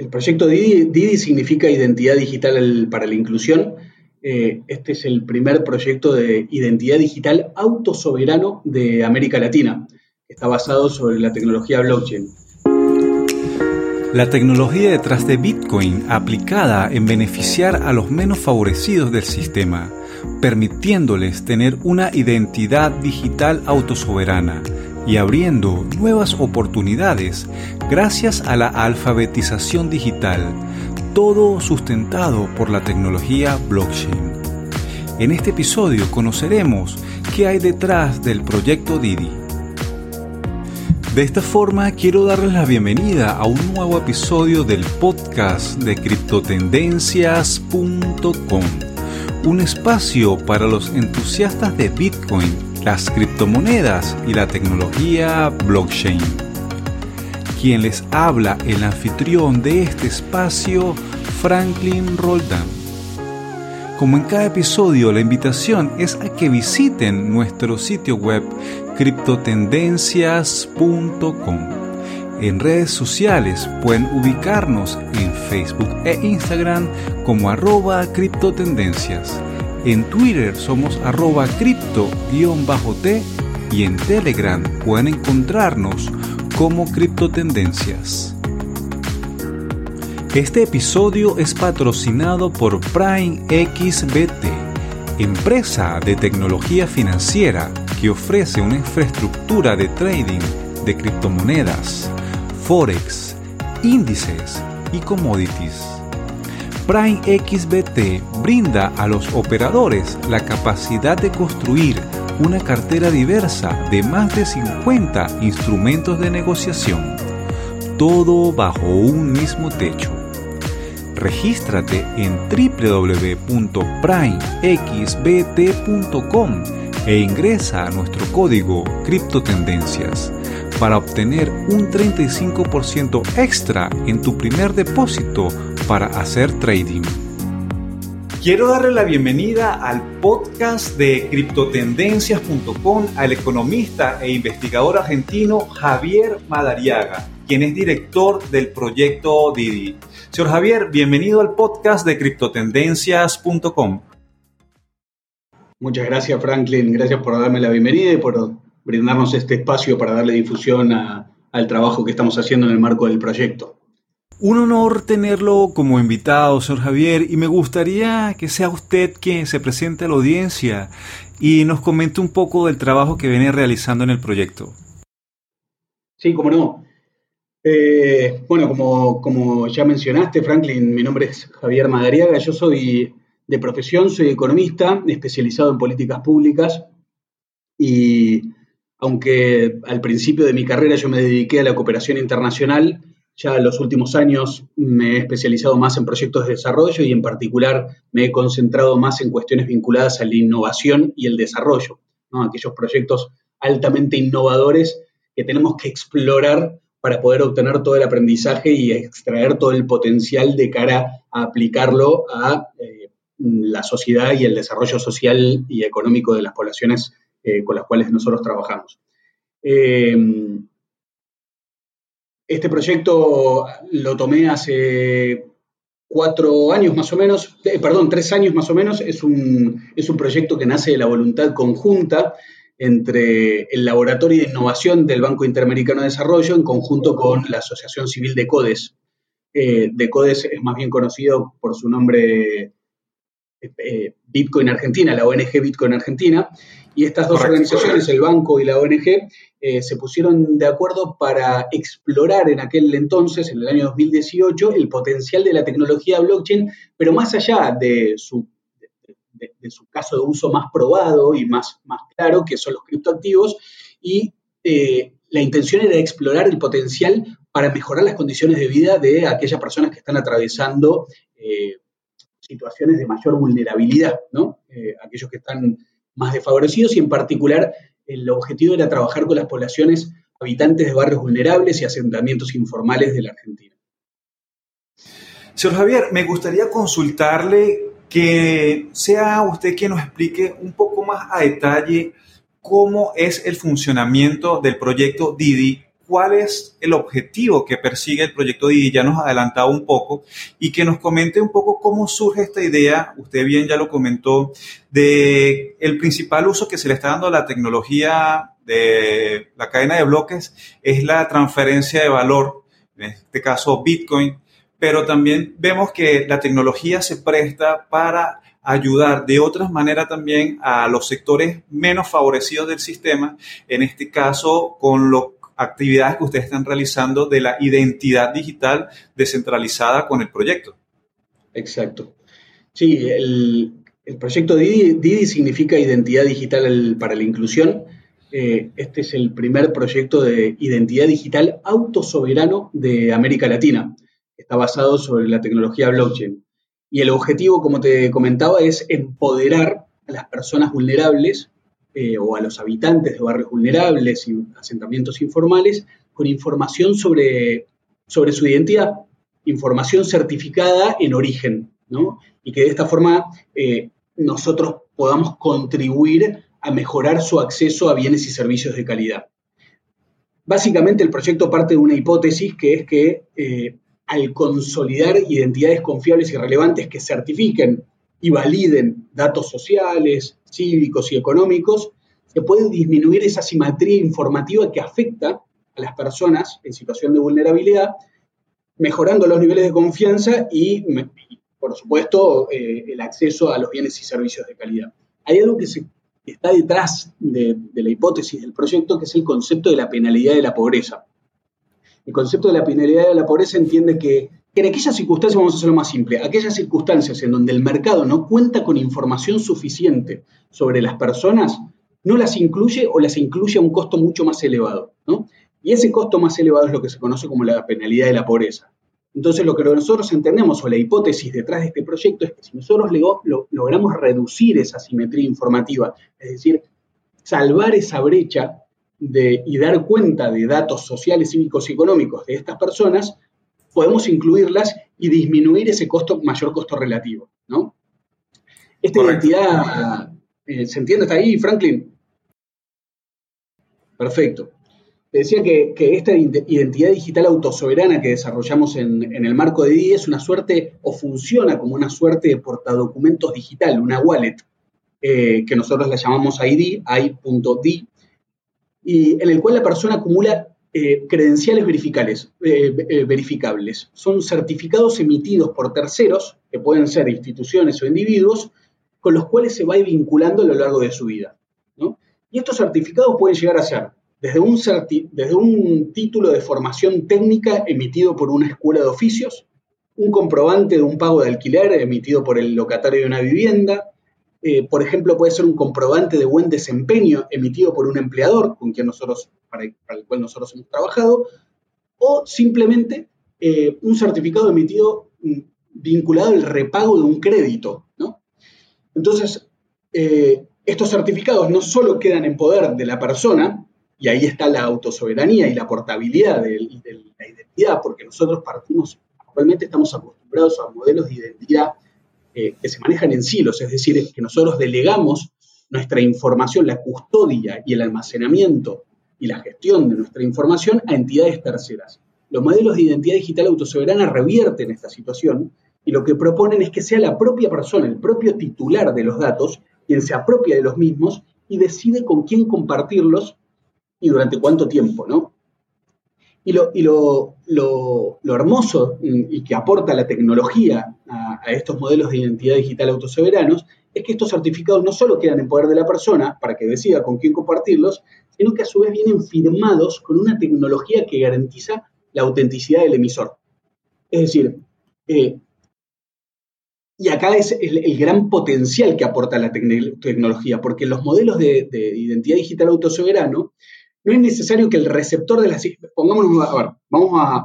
el proyecto Didi, significa Identidad Digital para la Inclusión. Eh, este es el primer proyecto de identidad digital autosoberano de América Latina. Está basado sobre la tecnología blockchain. La tecnología detrás de Bitcoin aplicada en beneficiar a los menos favorecidos del sistema, permitiéndoles tener una identidad digital autosoberana y abriendo nuevas oportunidades gracias a la alfabetización digital, todo sustentado por la tecnología blockchain. En este episodio conoceremos qué hay detrás del proyecto Didi. De esta forma quiero darles la bienvenida a un nuevo episodio del podcast de criptotendencias.com, un espacio para los entusiastas de Bitcoin las criptomonedas y la tecnología blockchain. Quien les habla, el anfitrión de este espacio, Franklin Roldán. Como en cada episodio, la invitación es a que visiten nuestro sitio web criptotendencias.com. En redes sociales pueden ubicarnos en Facebook e Instagram como arroba criptotendencias en Twitter somos arroba cripto-t y en Telegram pueden encontrarnos como Criptotendencias. Este episodio es patrocinado por Prime XBT, empresa de tecnología financiera que ofrece una infraestructura de trading de criptomonedas, forex, índices y commodities. Prime XBT brinda a los operadores la capacidad de construir una cartera diversa de más de 50 instrumentos de negociación, todo bajo un mismo techo. Regístrate en www.primexbt.com e ingresa a nuestro código Criptotendencias para obtener un 35% extra en tu primer depósito para hacer trading. Quiero darle la bienvenida al podcast de criptotendencias.com al economista e investigador argentino Javier Madariaga, quien es director del proyecto Didi. Señor Javier, bienvenido al podcast de criptotendencias.com. Muchas gracias Franklin, gracias por darme la bienvenida y por brindarnos este espacio para darle difusión al trabajo que estamos haciendo en el marco del proyecto. Un honor tenerlo como invitado, señor Javier, y me gustaría que sea usted quien se presente a la audiencia y nos comente un poco del trabajo que viene realizando en el proyecto. Sí, cómo no. Eh, bueno, como, como, ya mencionaste, Franklin, mi nombre es Javier Madariaga, yo soy de profesión, soy economista, especializado en políticas públicas y aunque al principio de mi carrera yo me dediqué a la cooperación internacional, ya en los últimos años me he especializado más en proyectos de desarrollo y en particular me he concentrado más en cuestiones vinculadas a la innovación y el desarrollo, aquellos proyectos altamente innovadores que tenemos que explorar para poder obtener todo el aprendizaje y extraer todo el potencial de cara a aplicarlo a eh, la sociedad y el desarrollo social y económico de las poblaciones eh, con las cuales nosotros trabajamos. Eh, este proyecto lo tomé hace cuatro años más o menos, eh, perdón, tres años más o menos. Es un, es un proyecto que nace de la voluntad conjunta entre el Laboratorio de Innovación del Banco Interamericano de Desarrollo en conjunto con la Asociación Civil de CODES. Eh, de CODES es más bien conocido por su nombre eh, Bitcoin Argentina, la ONG Bitcoin Argentina, y estas dos organizaciones, el banco y la ONG, eh, se pusieron de acuerdo para explorar en aquel entonces, en el año 2018, el potencial de la tecnología blockchain, pero más allá de su, de, su caso de uso más probado y más, más claro, que son los criptoactivos, y eh, la intención era explorar el potencial para mejorar las condiciones de vida de aquellas personas que están atravesando situaciones de mayor vulnerabilidad, ¿no? Eh, aquellos que están más desfavorecidos y en particular el objetivo era trabajar con las poblaciones habitantes de barrios vulnerables y asentamientos informales de la Argentina. Señor Javier, me gustaría consultarle que sea usted quien nos explique un poco más a detalle cómo es el funcionamiento del proyecto Didi, cuál es el objetivo que persigue el proyecto Didi, ya nos ha adelantado un poco, y que nos comente un poco cómo surge esta idea, usted bien ya lo comentó, de el principal uso que se le está dando a la tecnología de la cadena de bloques es la transferencia de valor, en este caso Bitcoin, pero también vemos que la tecnología se presta para ayudar de otras maneras también a los sectores menos favorecidos del sistema, en este caso con las actividades que ustedes están realizando de la identidad digital descentralizada con el proyecto. Exacto. Sí, el, proyecto Didi, significa identidad digital para la inclusión. Eh, este es el primer proyecto de identidad digital autosoberano de América Latina. Está basado sobre la tecnología blockchain. Y el objetivo, como te comentaba, es empoderar a las personas vulnerables eh, o a los habitantes de barrios vulnerables y asentamientos informales con información sobre, sobre su identidad, información certificada en origen, ¿no? Y que de esta forma eh, nosotros podamos contribuir a mejorar su acceso a bienes y servicios de calidad. Básicamente el proyecto parte de una hipótesis que es que eh, al consolidar identidades confiables y relevantes que certifiquen y validen datos sociales, cívicos y económicos, se puede disminuir esa simetría informativa que afecta a las personas en situación de vulnerabilidad, mejorando los niveles de confianza y, por supuesto, eh, el acceso a los bienes y servicios de calidad. Hay algo que está detrás de la hipótesis del proyecto, que es el concepto de la penalidad de la pobreza. El concepto de la penalidad de la pobreza entiende que, en aquellas circunstancias, vamos a hacerlo más simple, aquellas circunstancias en donde el mercado no cuenta con información suficiente sobre las personas, no las incluye o las incluye a un costo mucho más elevado. Y ese costo más elevado es lo que se conoce como la penalidad de la pobreza. Entonces, lo que nosotros entendemos, o la hipótesis detrás de este proyecto, es que si nosotros logramos reducir esa simetría informativa, es decir, salvar esa brecha y dar cuenta de datos sociales, cívicos y económicos de estas personas, podemos incluirlas y disminuir ese costo, mayor costo relativo, ¿no? Esta identidad, eh, ¿se entiende hasta ahí, Franklin? Perfecto. Te decía que, esta identidad digital autosoberana que desarrollamos en, el marco de DI es una suerte o funciona como una suerte de portadocumentos digital, una wallet, eh, que nosotros la llamamos ID, i.d, y en el cual la persona acumula eh, credenciales verificables, eh, eh, verificables. Son certificados emitidos por terceros, que pueden ser instituciones o individuos, con los cuales se va vinculando a lo largo de su vida. Y estos certificados pueden llegar a ser desde un título de formación técnica emitido por una escuela de oficios, un comprobante de un pago de alquiler emitido por el locatario de una vivienda, eh, por ejemplo, puede ser un comprobante de buen desempeño emitido por un empleador con quien nosotros, para, el cual nosotros hemos trabajado, o simplemente eh, un certificado emitido mm, vinculado al repago de un crédito. Entonces, eh, estos certificados no solo quedan en poder de la persona, y ahí está la autosoberanía y la portabilidad de, de la identidad, porque nosotros partimos, actualmente estamos acostumbrados a modelos de identidad eh, que se manejan en silos, es decir, que nosotros delegamos nuestra información, la custodia y el almacenamiento y la gestión de nuestra información a entidades terceras. Los modelos de identidad digital autosoberana revierten esta situación y lo que proponen es que sea la propia persona, el propio titular de los datos, quien se apropia de los mismos y decide con quién compartirlos y durante cuánto tiempo, ¿no? Y lo, hermoso y que aporta la tecnología a, estos modelos de identidad digital autosoberanos es que estos certificados no solo quedan en poder de la persona para que decida con quién compartirlos, sino que a su vez vienen firmados con una tecnología que garantiza la autenticidad del emisor. Es decir, eh, y acá es el, gran potencial que aporta la tecnología, porque los modelos de, de identidad digital autosoberano no es necesario que el receptor de las... Pongámonos, a ver, vamos a,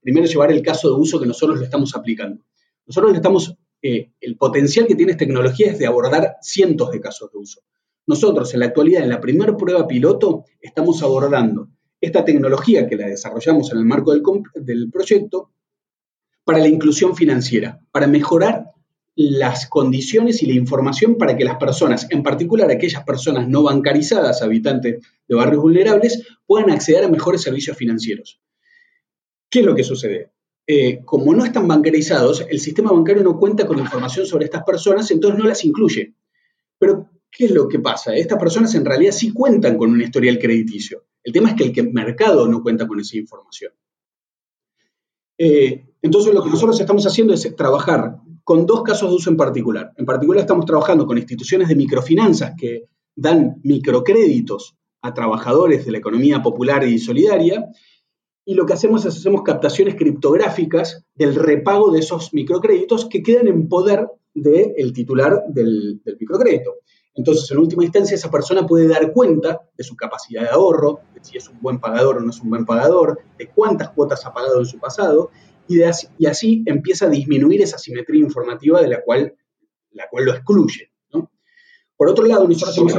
primero llevar el caso de uso que nosotros lo estamos aplicando. Nosotros le estamos, eh, el potencial que tiene esta tecnología es de abordar cientos de casos de uso. Nosotros en la actualidad, en la primera prueba piloto, estamos abordando esta tecnología que la desarrollamos en el marco del, del proyecto para la inclusión financiera, para mejorar las condiciones y la información para que las personas, en particular aquellas personas no bancarizadas, habitantes de barrios vulnerables, puedan acceder a mejores servicios financieros. ¿Qué es lo que sucede? Eh, como no están bancarizados, el sistema bancario no cuenta con información sobre estas personas, entonces no las incluye. Pero, ¿qué es lo que pasa? Estas personas en realidad sí cuentan con un historial crediticio. El tema es que el mercado no cuenta con esa información. Eh, entonces, lo que nosotros estamos haciendo es trabajar con dos casos de uso en particular. En particular, estamos trabajando con instituciones de microfinanzas que dan microcréditos a trabajadores de la economía popular y solidaria. Y lo que hacemos es hacemos captaciones criptográficas del repago de esos microcréditos que quedan en poder del titular del, del microcrédito. Entonces, en última instancia, esa persona puede dar cuenta de su capacidad de ahorro, de si es un buen pagador o no es un buen pagador, de cuántas cuotas ha pagado en su pasado, y, así, empieza a disminuir esa simetría informativa de la cual, la cual lo excluye. Por otro lado, nosotros hemos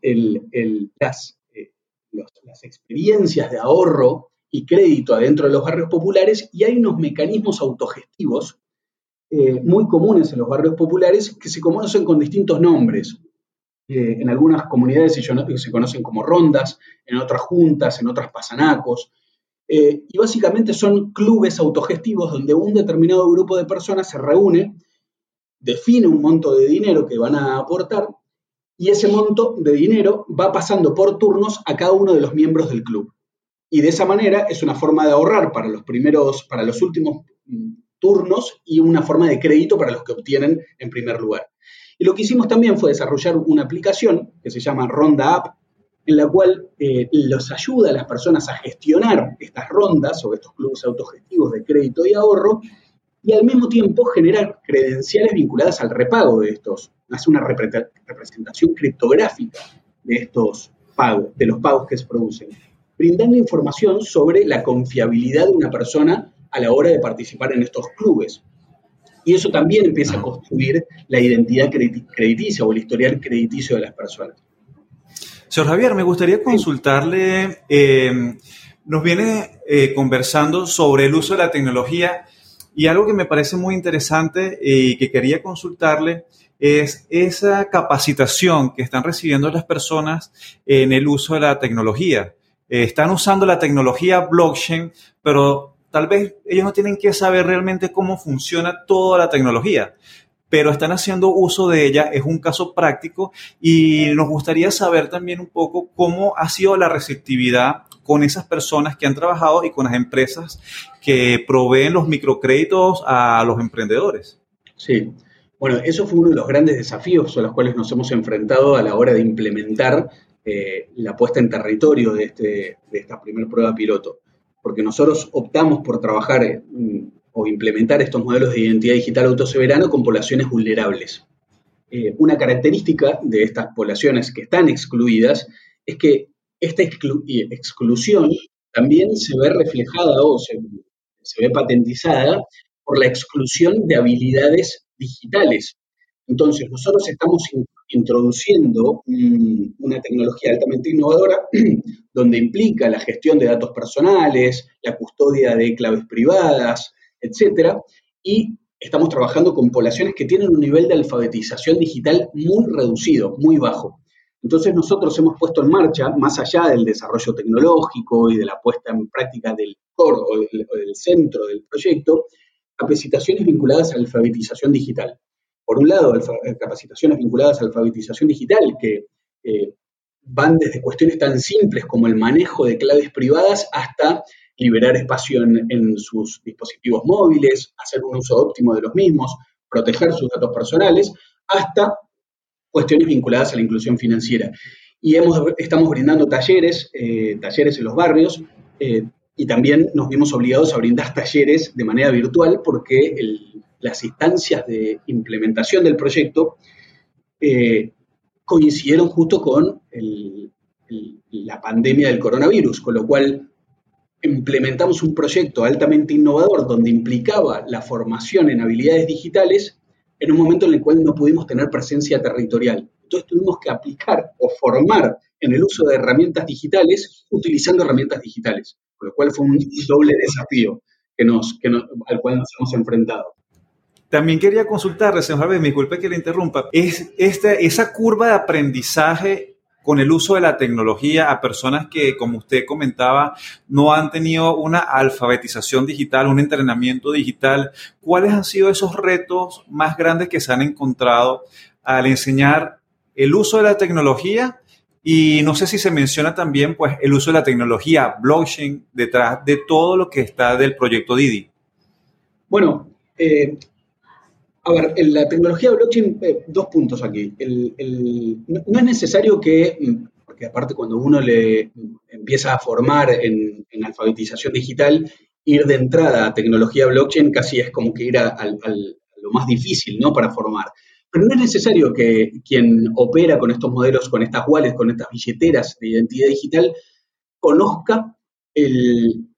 eh, las experiencias de ahorro y crédito adentro de los barrios populares y hay unos mecanismos autogestivos eh, muy comunes en los barrios populares que se conocen con distintos nombres. Eh, en algunas comunidades se, conocen como rondas, en otras juntas, en otras pasanacos. Eh, y básicamente son clubes autogestivos donde un determinado grupo de personas se reúne, define un monto de dinero que van a aportar y ese monto de dinero va pasando por turnos a cada uno de los miembros del club. Y de esa manera es una forma de ahorrar para los primeros, para los últimos mm, turnos y una forma de crédito para los que obtienen en primer lugar. Y lo que hicimos también fue desarrollar una aplicación que se llama Ronda App, en la cual eh, los ayuda a las personas a gestionar estas rondas o estos clubes autogestivos de crédito y ahorro y al mismo tiempo generar credenciales vinculadas al repago de estos, hace una representación criptográfica de estos pagos, de los pagos que se producen, brindando información sobre la confiabilidad de una persona a la hora de participar en estos clubes. Y eso también empieza a construir la identidad crediticia o el historial crediticio de las personas. Señor Javier, me gustaría consultarle, eh, nos viene eh, conversando sobre el uso de la tecnología y algo que me parece muy interesante y que quería consultarle es esa capacitación que están recibiendo las personas en el uso de la tecnología. Eh, están usando la tecnología blockchain, pero Tal vez ellos no tienen que saber realmente cómo funciona toda la tecnología, pero están haciendo uso de ella, es un caso práctico y nos gustaría saber también un poco cómo ha sido la receptividad con esas personas que han trabajado y con las empresas que proveen los microcréditos a los emprendedores. Sí, bueno, eso fue uno de los grandes desafíos a los cuales nos hemos enfrentado a la hora de implementar eh, la puesta en territorio de, este, de esta primera prueba piloto porque nosotros optamos por trabajar o implementar estos modelos de identidad digital autosoberano con poblaciones vulnerables. Eh, una característica de estas poblaciones que están excluidas es que esta exclusión también se ve reflejada o se, se ve patentizada por la exclusión de habilidades digitales. Entonces, nosotros estamos introduciendo una tecnología altamente innovadora donde implica la gestión de datos personales, la custodia de claves privadas, etcétera, y estamos trabajando con poblaciones que tienen un nivel de alfabetización digital muy reducido, muy bajo. Entonces nosotros hemos puesto en marcha, más allá del desarrollo tecnológico y de la puesta en práctica del core o del, centro del proyecto, capacitaciones vinculadas a la alfabetización digital por un lado, eh, capacitaciones vinculadas a alfabetización digital, que eh, van desde cuestiones tan simples como el manejo de claves privadas hasta liberar espacio en, sus dispositivos móviles, hacer un uso óptimo de los mismos, proteger sus datos personales, hasta cuestiones vinculadas a la inclusión financiera. Y hemos, estamos brindando talleres, eh, talleres en los barrios, y también nos vimos obligados a brindar talleres de manera virtual porque las instancias de implementación del proyecto eh, coincidieron justo con la pandemia del coronavirus, con lo cual implementamos un proyecto altamente innovador donde implicaba la formación en habilidades digitales en un momento en el cual no pudimos tener presencia territorial. Entonces tuvimos que aplicar o formar en el uso de herramientas digitales utilizando herramientas digitales, con lo cual fue un doble desafío al cual nos hemos enfrentado. También quería consultarle, señor Javier, disculpe que le interrumpa, es este, esa curva de aprendizaje con el uso de la tecnología a personas que, como usted comentaba, no han tenido una alfabetización digital, un entrenamiento digital. ¿Cuáles han sido esos retos más grandes que se han encontrado al enseñar el uso de la tecnología? Y no sé si se menciona también pues, el uso de la tecnología blockchain detrás de todo lo que está del proyecto Didi. Bueno, eh, a ver, en la tecnología blockchain, eh, dos puntos aquí. no es necesario que, mm, porque aparte cuando uno le empieza a formar en, alfabetización digital, ir de entrada a tecnología blockchain casi es como que ir a, lo más difícil, ¿no? Para formar. Pero no es necesario que quien opera con estos modelos, con estas wallets, con estas billeteras de identidad digital, conozca el,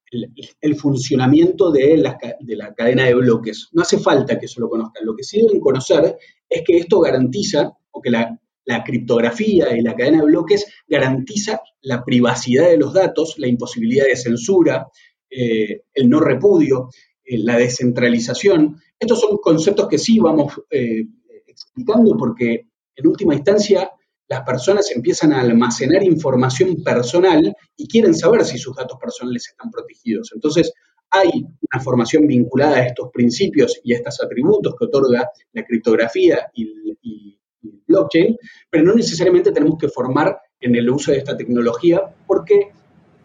el, funcionamiento de la, de la, cadena de bloques. No hace falta que eso lo conozcan. Lo que sí deben conocer es que esto garantiza, o que la, criptografía y la cadena de bloques garantiza la privacidad de los datos, la imposibilidad de censura, eh, el no repudio, eh, la descentralización. Estos son conceptos que sí vamos eh, explicando porque en última instancia las personas empiezan a almacenar información personal y quieren saber si sus datos personales están protegidos. Entonces, hay una formación vinculada a estos principios y a estos atributos que otorga la criptografía y, el blockchain, pero no necesariamente tenemos que formar en el uso de esta tecnología porque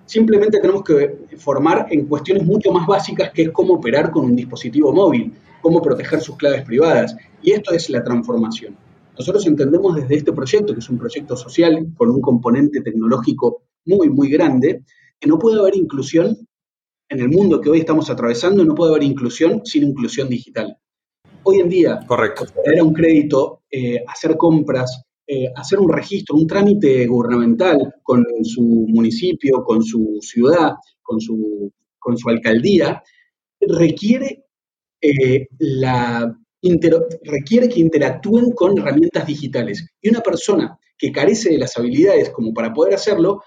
simplemente tenemos que formar en cuestiones mucho más básicas que es cómo operar con un dispositivo móvil, cómo proteger sus claves privadas. Y esto es la transformación. Nosotros entendemos desde este proyecto, que es un proyecto social con un componente tecnológico muy, muy grande, que no puede haber inclusión en el mundo que hoy estamos atravesando, no puede haber inclusión sin inclusión digital. Hoy en día, Correcto. dar un crédito, eh, hacer compras, eh, hacer un registro, un trámite gubernamental con su municipio, con su ciudad, con su, con su alcaldía, requiere eh, la requiere que interactúen con herramientas digitales. Y una persona que carece de las habilidades como para poder hacerlo,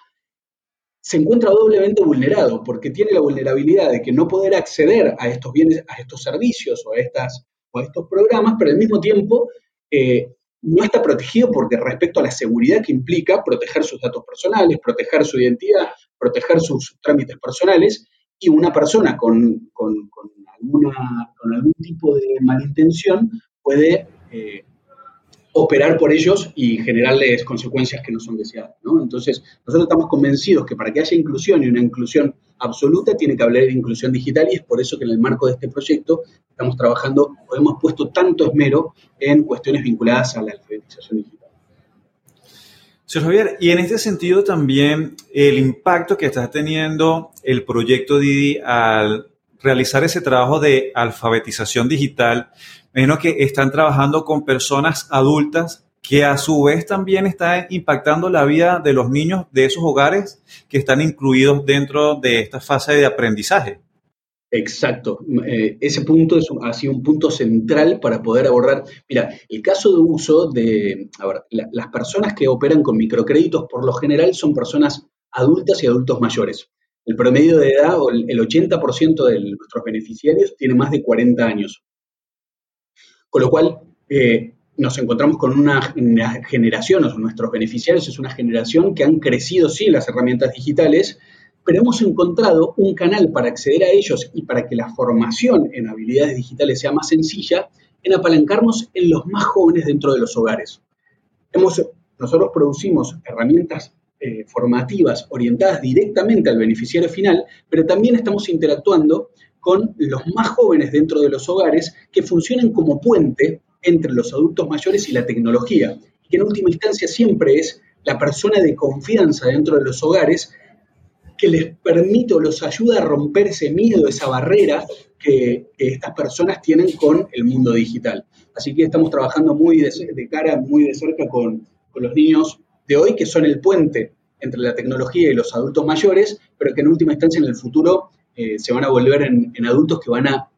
se encuentra doblemente vulnerado porque tiene la vulnerabilidad de que no poder acceder a estos bienes, a estos servicios o a, estas, o a estos programas, pero al mismo tiempo eh, no está protegido porque respecto a la seguridad que implica proteger sus datos personales, proteger su identidad, proteger sus trámites personales, y una persona con, con algún tipo de malintención puede eh, operar por ellos y generarles consecuencias que no son deseadas. Entonces, nosotros estamos convencidos que para que haya inclusión y una inclusión absoluta tiene que hablar de inclusión digital y es por eso que en el marco de este proyecto estamos trabajando o hemos puesto tanto esmero en cuestiones vinculadas a la alfabetización digital. Señor Javier, y en este sentido también el impacto que está teniendo el proyecto Didi al realizar ese trabajo de alfabetización digital, menos que están trabajando con personas adultas que a su vez también están impactando la vida de los niños de esos hogares que están incluidos dentro de esta fase de aprendizaje. Exacto. Eh, ese punto es, ha sido un punto central para poder abordar. Mira, el caso de uso de. A ver, las personas que operan con microcréditos por lo general son personas adultas y adultos mayores. El promedio de edad, o el 80% de nuestros beneficiarios tiene más de 40 años. Con lo cual, eh, nos encontramos con una, generación, o nuestros beneficiarios es una generación que han crecido sí las herramientas digitales, pero hemos encontrado un canal para acceder a ellos y para que la formación en habilidades digitales sea más sencilla, en apalancarnos en los más jóvenes dentro de los hogares. Hemos, nosotros producimos herramientas eh, formativas orientadas directamente al beneficiario final, pero también estamos interactuando con los más jóvenes dentro de los hogares que funcionan como puente entre los adultos mayores y la tecnología, que en última instancia siempre es la persona de confianza dentro de los hogares que les permite o los ayuda a romper ese miedo, esa barrera que, estas personas tienen con el mundo digital. Así que estamos trabajando muy de, cara, muy de cerca con, con los niños de hoy, que son el puente entre la tecnología y los adultos mayores, pero que en última instancia en el futuro eh, se van a volver en, adultos que van a,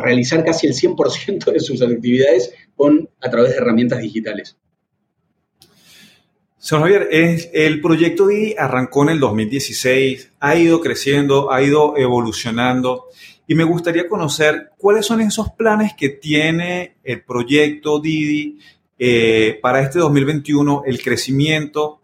realizar casi el 100% de sus actividades con, a través de herramientas digitales. Señor Javier, el proyecto DI arrancó en el 2016, ha ido creciendo, ha ido evolucionando y me gustaría conocer cuáles son esos planes que tiene el proyecto Didi eh, para este 2021, el crecimiento,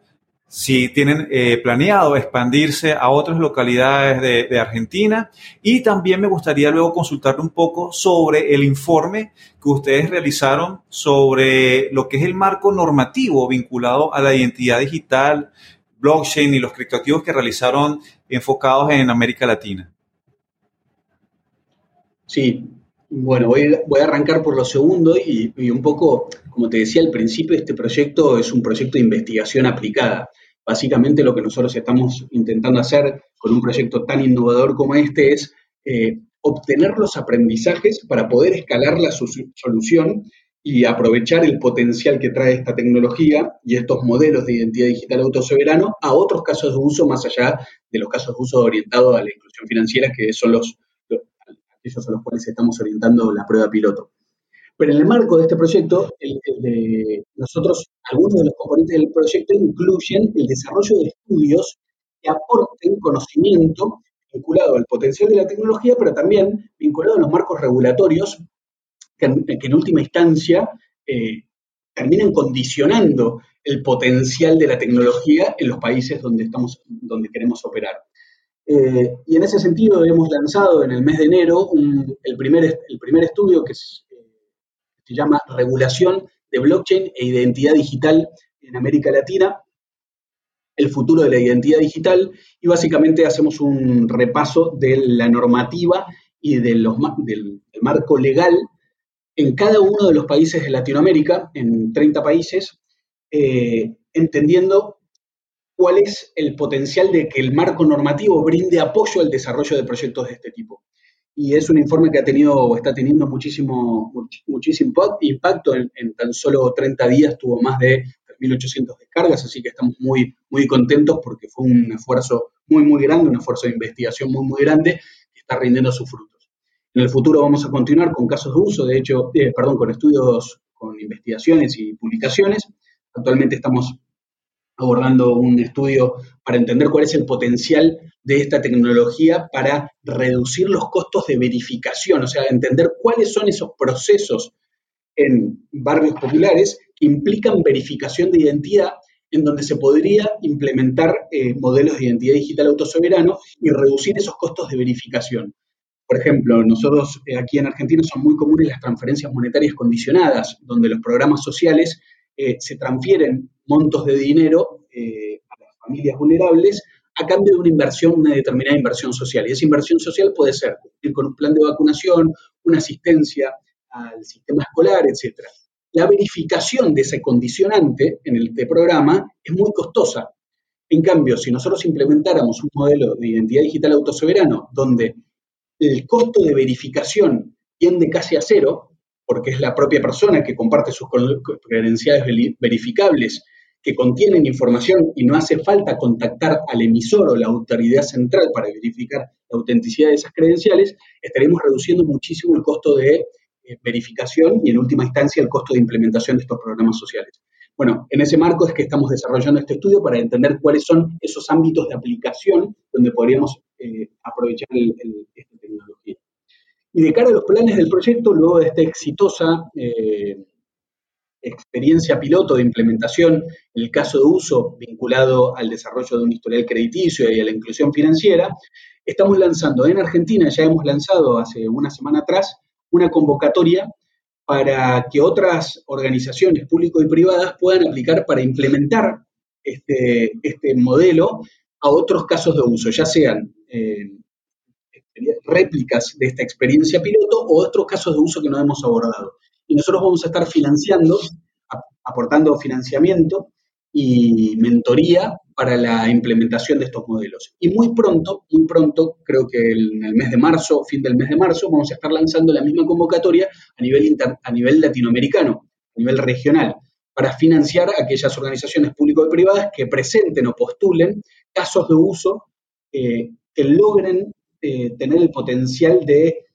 si tienen eh, planeado expandirse a otras localidades de, Argentina y también me gustaría luego consultarle un poco sobre el informe que ustedes realizaron sobre lo que es el marco normativo vinculado a la identidad digital, blockchain y los criptoactivos que realizaron enfocados en América Latina. Sí, bueno, voy, a arrancar por lo segundo y, un poco, como te decía al principio, este proyecto es un proyecto de investigación aplicada. Básicamente lo que nosotros estamos intentando hacer con un proyecto tan innovador como este es eh, obtener los aprendizajes para poder escalar la solución y aprovechar el potencial que trae esta tecnología y estos modelos de identidad digital autosoberano a otros casos de uso más allá de los casos de uso orientados a la inclusión financiera, que son los, a los cuales estamos orientando la prueba piloto. Pero en el marco de este proyecto, nosotros, algunos de los componentes del proyecto incluyen el desarrollo de estudios que aporten conocimiento vinculado al potencial de la tecnología, pero también vinculado a los marcos regulatorios que, en, última instancia eh, terminan condicionando el potencial de la tecnología en los países donde, estamos, donde queremos operar. Eh, y en ese sentido hemos lanzado en el mes de enero el, primer, el primer estudio que, eh, se llama Regulación de Blockchain e Identidad Digital en América Latina, el futuro de la identidad digital, y básicamente hacemos un repaso de la normativa y del, marco legal en cada uno de los países de Latinoamérica, en 30 países, eh, entendiendo cuál es el potencial de que el marco normativo brinde apoyo al desarrollo de proyectos de este tipo. Y es un informe que ha tenido, está teniendo muchísimo, muchísimo impacto. En, tan solo 30 días tuvo más de 3.800 descargas, así que estamos muy, muy contentos porque fue un esfuerzo muy, muy grande, un esfuerzo de investigación muy, muy grande que está rindiendo sus frutos. En el futuro vamos a continuar con casos de uso, de hecho, eh, perdón, con estudios, con investigaciones y publicaciones. Actualmente estamos abordando un estudio para entender cuál es el potencial de esta tecnología para reducir los costos de verificación, o sea, entender cuáles son esos procesos en barrios populares que implican verificación de identidad, en donde se podría implementar eh, modelos de identidad digital autosoberano y reducir esos costos de verificación. Por ejemplo, nosotros eh, aquí en Argentina son muy comunes las transferencias monetarias condicionadas, donde los programas sociales eh, se transfieren montos de dinero eh, a las familias vulnerables a cambio de una inversión, una determinada inversión social. Y esa inversión social puede ser cumplir con un plan de vacunación, una asistencia al sistema escolar, etc. La verificación de ese condicionante en el programa es muy costosa. En cambio, si nosotros implementáramos un modelo de identidad digital autosoberano donde el costo de verificación tiende casi a cero, porque es la propia persona que comparte sus credenciales verificables que contienen información y no hace falta contactar al emisor o la autoridad central para verificar la autenticidad de esas credenciales, estaremos reduciendo muchísimo el costo de eh, verificación y en última instancia el costo de implementación de estos programas sociales. Bueno, en ese marco es que estamos desarrollando este estudio para entender cuáles son esos ámbitos de aplicación donde podríamos eh, aprovechar esta tecnología. Y de cara a los planes del proyecto, luego de esta exitosa eh, experiencia piloto de implementación, en el caso de uso vinculado al desarrollo de un historial crediticio y a la inclusión financiera, estamos lanzando en Argentina, ya hemos lanzado hace una semana atrás, una convocatoria para que otras organizaciones públicas y privadas puedan aplicar para implementar este, este modelo a otros casos de uso, ya sean eh, réplicas de esta experiencia piloto o otros casos de uso que no hemos abordado. Y nosotros vamos a estar financiando, aportando financiamiento y mentoría para la implementación de estos modelos. Y muy pronto, muy pronto, creo que en el mes de marzo, fin del mes de marzo, vamos a estar lanzando la misma convocatoria a nivel, a nivel latinoamericano, a nivel regional, para financiar a aquellas organizaciones públicas y privadas que presenten o postulen casos de uso eh, que logren eh, tener el potencial de,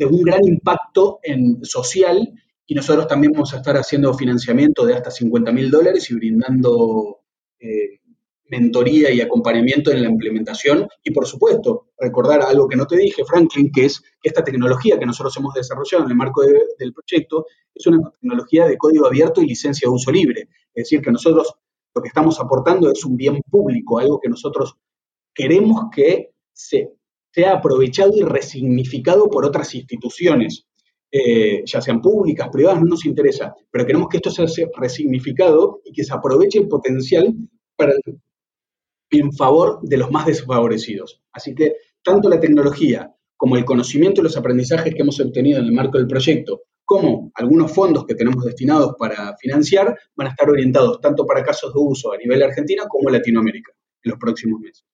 un gran impacto en social y nosotros también vamos a estar haciendo financiamiento de hasta 50 mil dólares y brindando eh, mentoría y acompañamiento en la implementación y, por supuesto, recordar algo que no te dije, Franklin, que es que esta tecnología que nosotros hemos desarrollado en el marco del proyecto es una tecnología de código abierto y licencia de uso libre. Es decir, que nosotros lo que estamos aportando es un bien público, algo que nosotros queremos que se, sea aprovechado y resignificado por otras instituciones. Eh, ya sean públicas, privadas, no nos interesa, pero queremos que esto sea resignificado y que se aproveche el potencial en favor de los más desfavorecidos. Así que tanto la tecnología como el conocimiento y los aprendizajes que hemos obtenido en el marco del proyecto, como algunos fondos que tenemos destinados para financiar, van a estar orientados tanto para casos de uso a nivel Argentina como Latinoamérica en los próximos meses.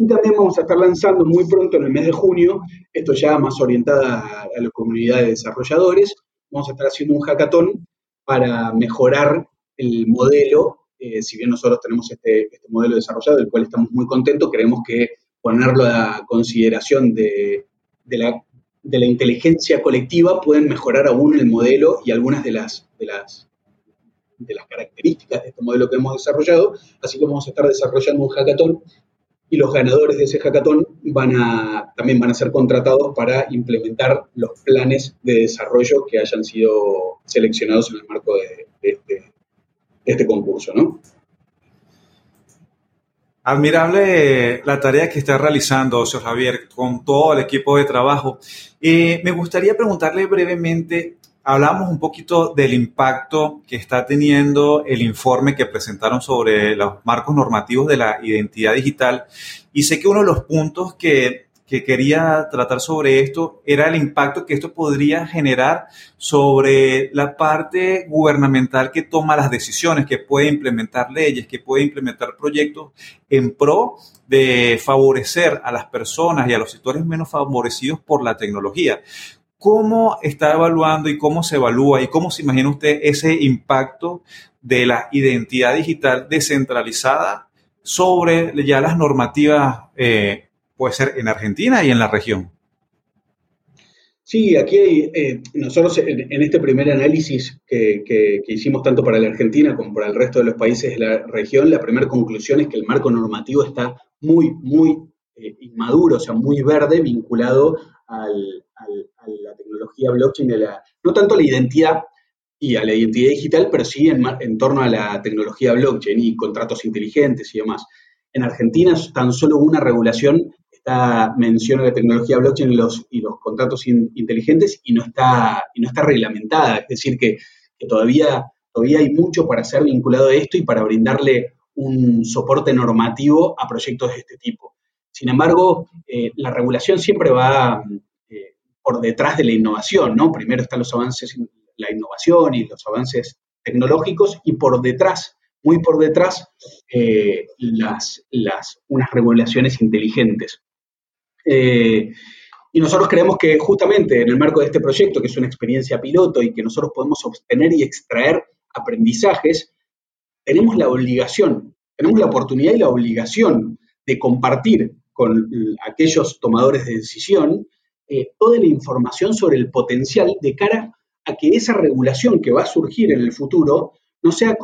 Y también vamos a estar lanzando muy pronto, en el mes de junio, esto ya más orientada a la comunidad de desarrolladores, vamos a estar haciendo un hackathon para mejorar el modelo. Eh, si bien nosotros tenemos este, este, modelo desarrollado, del cual estamos muy contentos, creemos que ponerlo a consideración de, la, de la inteligencia colectiva pueden mejorar aún el modelo y algunas de las, de las de las características de este modelo que hemos desarrollado, así que vamos a estar desarrollando un hackathon y los ganadores de ese hackathon van a, también van a ser contratados para implementar los planes de desarrollo que hayan sido seleccionados en el marco de, este, este, concurso, ¿no? Admirable la tarea que está realizando, señor Javier, con todo el equipo de trabajo. Eh, me gustaría preguntarle brevemente hablamos un poquito del impacto que está teniendo el informe que presentaron sobre los marcos normativos de la identidad digital y sé que uno de los puntos que, quería tratar sobre esto era el impacto que esto podría generar sobre la parte gubernamental que toma las decisiones, que puede implementar leyes, que puede implementar proyectos en pro de favorecer a las personas y a los sectores menos favorecidos por la tecnología. ¿Cómo está evaluando y cómo se evalúa y cómo se imagina usted ese impacto de la identidad digital descentralizada sobre ya las normativas, eh, puede ser en Argentina y en la región? Sí, aquí hay, eh, nosotros en, este primer análisis que, hicimos tanto para la Argentina como para el resto de los países de la región, la primera conclusión es que el marco normativo está muy, muy eh, inmaduro, o sea, muy verde, vinculado al, a la tecnología blockchain, no tanto a la identidad y a la identidad digital, pero sí en, torno a la tecnología blockchain y contratos inteligentes y demás. En Argentina tan solo una regulación está menciona la tecnología blockchain y los, y los contratos inteligentes y no está, y no está reglamentada. Es decir, que, todavía, todavía hay mucho para ser vinculado a esto y para brindarle un soporte normativo a proyectos de este tipo. Sin embargo, eh, la regulación siempre va, por detrás de la innovación, ¿no? Primero están los avances, la innovación y los avances tecnológicos y por detrás, muy por detrás, eh, las, unas regulaciones inteligentes. Eh, y nosotros creemos que justamente en el marco de este proyecto, que es una experiencia piloto y que nosotros podemos obtener y extraer aprendizajes, tenemos la obligación, tenemos la oportunidad y la obligación de compartir con aquellos tomadores de decisión eh, toda la información sobre el potencial de cara a que esa regulación que va a surgir en el futuro no sea,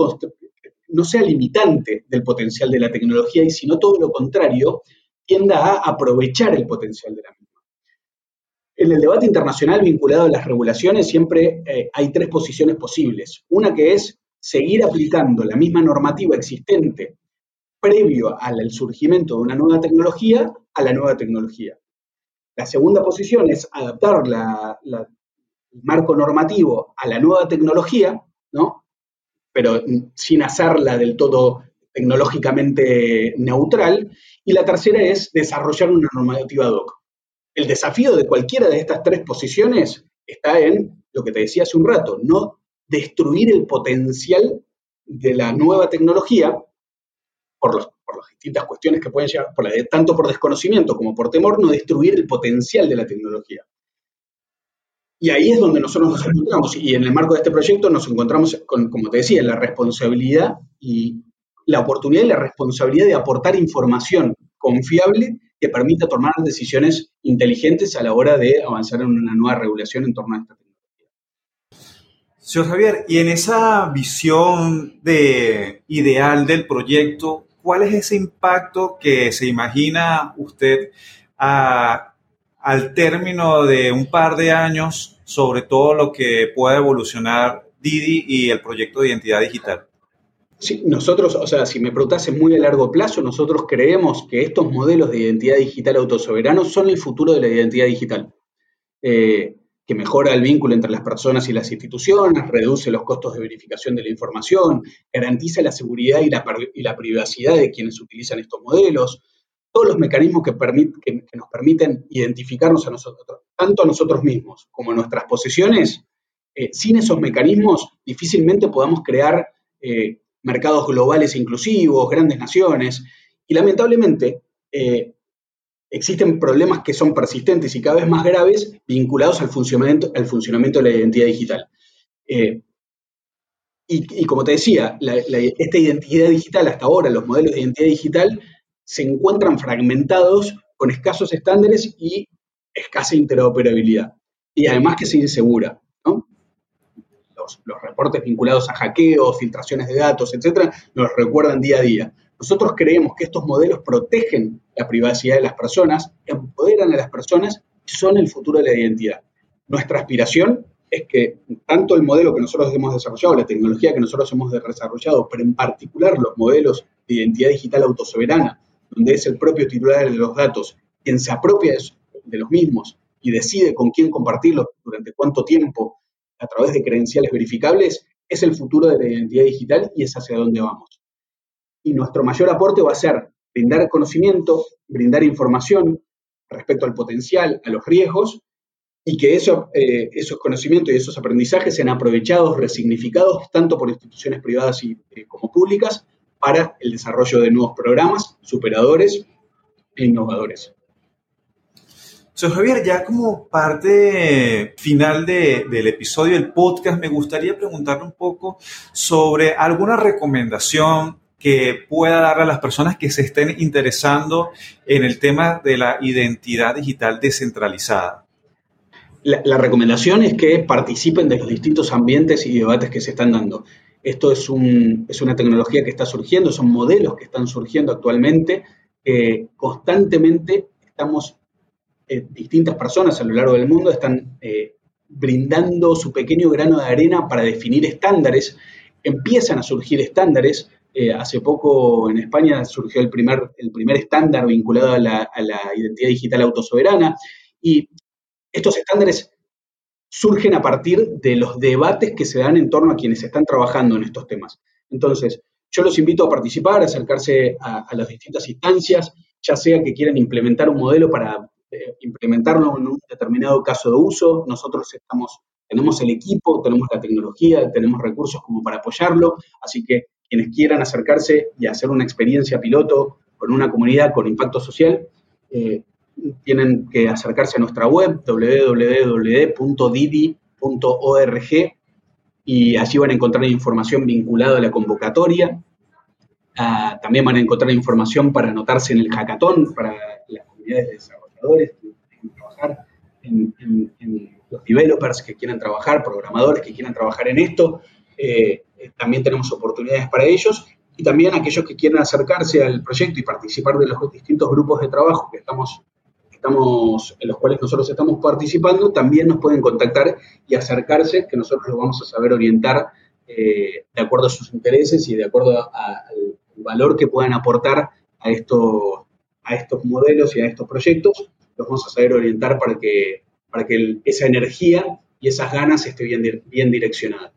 no sea limitante del potencial de la tecnología y sino todo lo contrario, tienda a aprovechar el potencial de la misma. En el debate internacional vinculado a las regulaciones siempre eh, hay tres posiciones posibles. Una que es seguir aplicando la misma normativa existente previo al surgimiento de una nueva tecnología a la nueva tecnología. La segunda posición es adaptar el marco normativo a la nueva tecnología, ¿no? pero sin hacerla del todo tecnológicamente neutral. Y la tercera es desarrollar una normativa ad hoc. El desafío de cualquiera de estas tres posiciones está en lo que te decía hace un rato, no destruir el potencial de la nueva tecnología por los por las distintas cuestiones que pueden llegar, por tanto por desconocimiento como por temor, no destruir el potencial de la tecnología. Y ahí es donde nosotros nos encontramos. Y en el marco de este proyecto nos encontramos con, como te decía, la responsabilidad y la oportunidad y la responsabilidad de aportar información confiable que permita tomar decisiones inteligentes a la hora de avanzar en una nueva regulación en torno a esta tecnología. Señor Javier, y en esa visión de ideal del proyecto, ¿cuál es ese impacto que se imagina usted al término de un par de años sobre todo lo que pueda evolucionar Didi y el proyecto de identidad digital? Sí, nosotros, o sea, si me preguntase muy a largo plazo, nosotros creemos que estos modelos de identidad digital autosoberanos son el futuro de la identidad digital. Eh, que mejora el vínculo entre las personas y las instituciones, reduce los costos de verificación de la información, garantiza la seguridad y la, privacidad de quienes utilizan estos modelos, todos los mecanismos que, nos permiten identificarnos a nosotros, tanto a nosotros mismos como a nuestras posesiones, eh, sin esos mecanismos difícilmente podamos crear eh, mercados globales inclusivos, grandes naciones, y lamentablemente eh, existen problemas que son persistentes y cada vez más graves vinculados al funcionamiento, al funcionamiento de la identidad digital. Eh, y, como te decía, esta identidad digital hasta ahora, los modelos de identidad digital, se encuentran fragmentados con escasos estándares y escasa interoperabilidad. Y además que es insegura. Los, los, reportes vinculados a hackeos, filtraciones de datos, etcétera, nos recuerdan día a día. Nosotros creemos que estos modelos protegen la privacidad de las personas, empoderan a las personas y son el futuro de la identidad. Nuestra aspiración es que tanto el modelo que nosotros hemos desarrollado, la tecnología que nosotros hemos desarrollado, pero en particular los modelos de identidad digital autosoberana, donde es el propio titular de los datos quien se apropia de los mismos y decide con quién compartirlos durante cuánto tiempo a través de credenciales verificables, es el futuro de la identidad digital y es hacia dónde vamos y nuestro mayor aporte va a ser brindar conocimiento, brindar información respecto al potencial, a los riesgos, y que eso, eh, esos conocimientos y esos aprendizajes sean aprovechados, resignificados, tanto por instituciones privadas eh, como públicas, para el desarrollo de nuevos programas superadores e innovadores. Soy Javier, ya como parte final del episodio del podcast, me gustaría preguntarle un poco sobre alguna recomendación que pueda darle a las personas que se estén interesando en el tema de la identidad digital descentralizada? La, recomendación es que participen de los distintos ambientes y debates que se están dando. Esto es, una tecnología que está surgiendo, son modelos que están surgiendo actualmente. constantemente estamos, eh, distintas personas a lo largo del mundo están eh, brindando su pequeño grano de arena para definir estándares. Empiezan a surgir estándares eh, hace poco en España surgió el primer, el primer estándar vinculado a la, identidad digital autosoberana y estos estándares surgen a partir de los debates que se dan en torno a quienes están trabajando en estos temas. Entonces, yo los invito a participar, a acercarse a, las distintas instancias, ya sea que quieran implementar un modelo para eh, implementarlo en un determinado caso de uso. Nosotros estamos, tenemos el equipo, tenemos la tecnología, tenemos recursos como para apoyarlo, así que quienes quieran acercarse y hacer una experiencia piloto con una comunidad con impacto social, eh, tienen que acercarse a nuestra web www.didi.org y allí van a encontrar información vinculada a la convocatoria. Ah, también van a encontrar información para anotarse en el hackathon para las comunidades de desarrolladores que quieran trabajar, en, los developers que quieran trabajar, programadores que quieran trabajar en esto. Eh, también tenemos oportunidades para ellos y también aquellos que quieran acercarse al proyecto y participar de los distintos grupos de trabajo que estamos, estamos, en los cuales nosotros estamos participando, también nos pueden contactar y acercarse, que nosotros los vamos a saber orientar eh, de acuerdo a sus intereses y de acuerdo al valor que puedan aportar a estos, a estos modelos y a estos proyectos, los vamos a saber orientar para que, para que esa energía y esas ganas esté bien, bien direccionadas.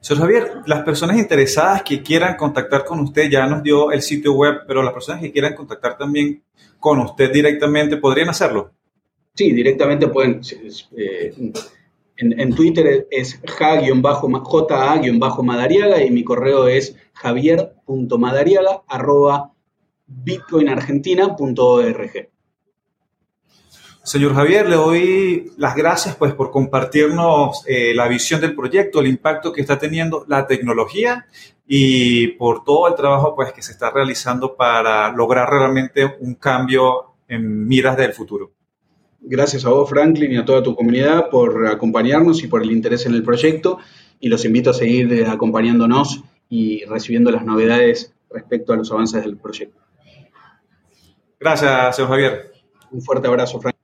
Señor Javier, las personas interesadas que quieran contactar con usted, ya nos dio el sitio web, pero las personas que quieran contactar también con usted directamente, ¿podrían hacerlo? Sí, directamente pueden. Eh, en, Twitter es ja-madariaga y mi correo es javier.madariaga bitcoinargentina.org. Señor Javier, le doy las gracias pues, por compartirnos eh, la visión del proyecto, el impacto que está teniendo la tecnología y por todo el trabajo pues, que se está realizando para lograr realmente un cambio en miras del futuro. Gracias a vos, Franklin, y a toda tu comunidad por acompañarnos y por el interés en el proyecto. Y los invito a seguir acompañándonos y recibiendo las novedades respecto a los avances del proyecto. Gracias, señor Javier. Un fuerte abrazo, Frank.